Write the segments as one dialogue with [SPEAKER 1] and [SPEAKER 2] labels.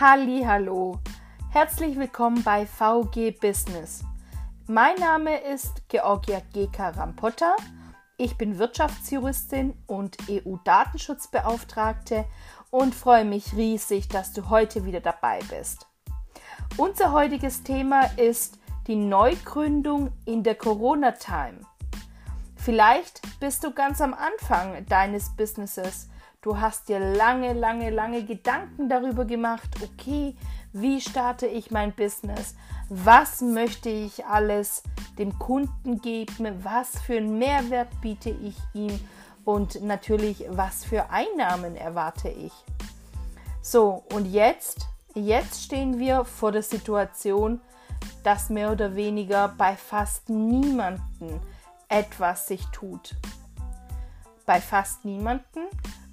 [SPEAKER 1] Hallo, herzlich willkommen bei VG Business. Mein Name ist Georgia G.K. Rampotta. Ich bin Wirtschaftsjuristin und EU-Datenschutzbeauftragte und freue mich riesig, dass du heute wieder dabei bist. Unser heutiges Thema ist die Neugründung in der Corona-Time. Vielleicht bist du ganz am Anfang deines Businesses. Du hast dir lange, lange, lange Gedanken darüber gemacht, okay, wie starte ich mein Business? Was möchte ich alles dem Kunden geben? Was für einen Mehrwert biete ich ihm? Und natürlich, was für Einnahmen erwarte ich? So, und jetzt, jetzt stehen wir vor der Situation, dass mehr oder weniger bei fast niemanden etwas sich tut. Bei fast niemanden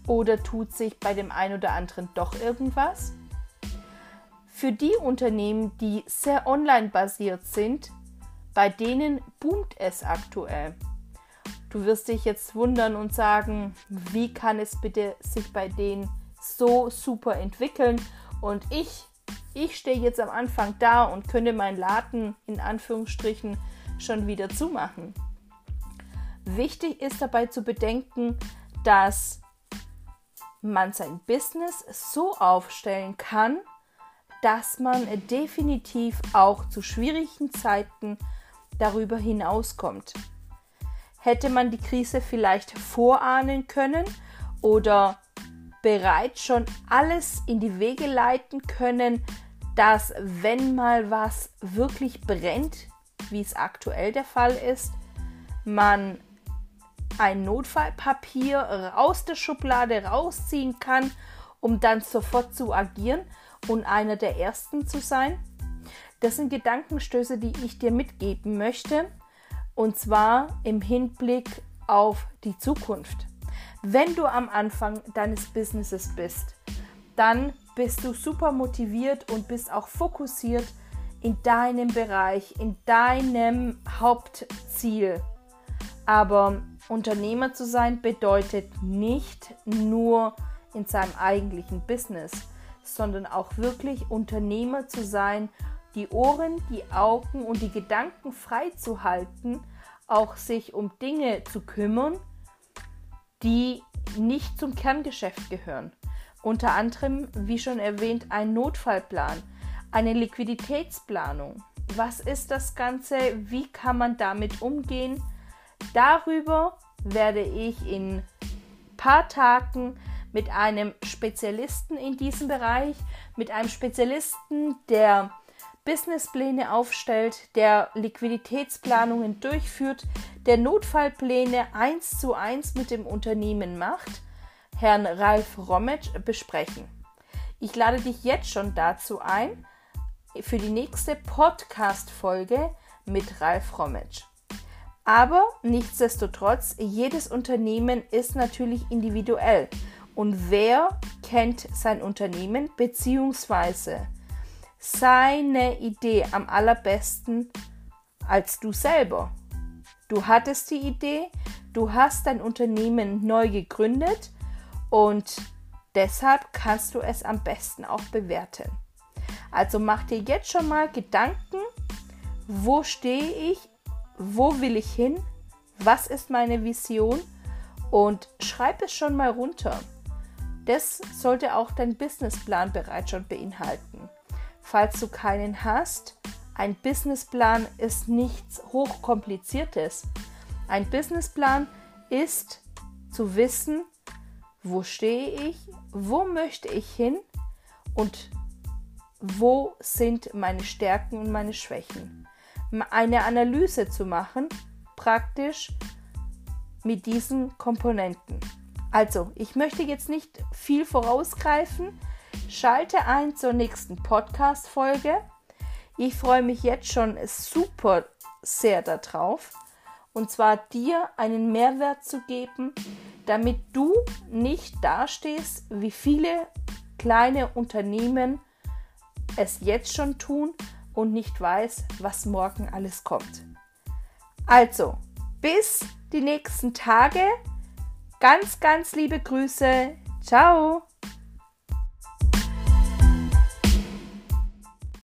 [SPEAKER 1] oder tut sich bei dem einen oder anderen doch irgendwas? Für die Unternehmen, die sehr online basiert sind, bei denen boomt es aktuell. Du wirst dich jetzt wundern und sagen, wie kann es bitte sich bei denen so super entwickeln? Und ich, ich stehe jetzt am Anfang da und könnte meinen Laden in Anführungsstrichen schon wieder zumachen. Wichtig ist dabei zu bedenken, dass man sein Business so aufstellen kann, dass man definitiv auch zu schwierigen Zeiten darüber hinauskommt. Hätte man die Krise vielleicht vorahnen können oder bereits schon alles in die Wege leiten können, dass wenn mal was wirklich brennt, wie es aktuell der Fall ist, man ein Notfallpapier aus der Schublade rausziehen kann, um dann sofort zu agieren und einer der Ersten zu sein? Das sind Gedankenstöße, die ich dir mitgeben möchte, und zwar im Hinblick auf die Zukunft. Wenn du am Anfang deines Businesses bist, dann bist du super motiviert und bist auch fokussiert in deinem Bereich, in deinem Hauptziel. Aber Unternehmer zu sein bedeutet nicht nur in seinem eigentlichen Business, sondern auch wirklich Unternehmer zu sein, die Ohren, die Augen und die Gedanken frei zu halten, auch sich um Dinge zu kümmern, die nicht zum Kerngeschäft gehören. Unter anderem, wie schon erwähnt, ein Notfallplan, eine Liquiditätsplanung. Was ist das Ganze? Wie kann man damit umgehen? Darüber werde ich in ein paar Tagen mit einem Spezialisten in diesem Bereich, mit einem Spezialisten, der Businesspläne aufstellt, der Liquiditätsplanungen durchführt, der Notfallpläne eins zu eins mit dem Unternehmen macht, Herrn Ralf Rometsch besprechen. Ich lade dich jetzt schon dazu ein für die nächste Podcast-Folge mit Ralf Rometsch. Aber nichtsdestotrotz, jedes Unternehmen ist natürlich individuell. Und wer kennt sein Unternehmen bzw. seine Idee am allerbesten als du selber? Du hattest die Idee, du hast dein Unternehmen neu gegründet und deshalb kannst du es am besten auch bewerten. Also mach dir jetzt schon mal Gedanken, wo stehe ich wo will ich hin, was ist meine Vision und schreib es schon mal runter. Das sollte auch dein Businessplan bereits schon beinhalten. Falls du keinen hast, ein Businessplan ist nichts hochkompliziertes. Ein Businessplan ist zu wissen, wo stehe ich, wo möchte ich hin und wo sind meine Stärken und meine Schwächen eine Analyse zu machen, praktisch mit diesen Komponenten. Also, ich möchte jetzt nicht viel vorausgreifen. Schalte ein zur nächsten Podcast-Folge. Ich freue mich jetzt schon super sehr darauf. Und zwar dir einen Mehrwert zu geben, damit du nicht dastehst, wie viele kleine Unternehmen es jetzt schon tun, und nicht weiß, was morgen alles kommt. Also, bis die nächsten Tage. Ganz, ganz liebe Grüße. Ciao.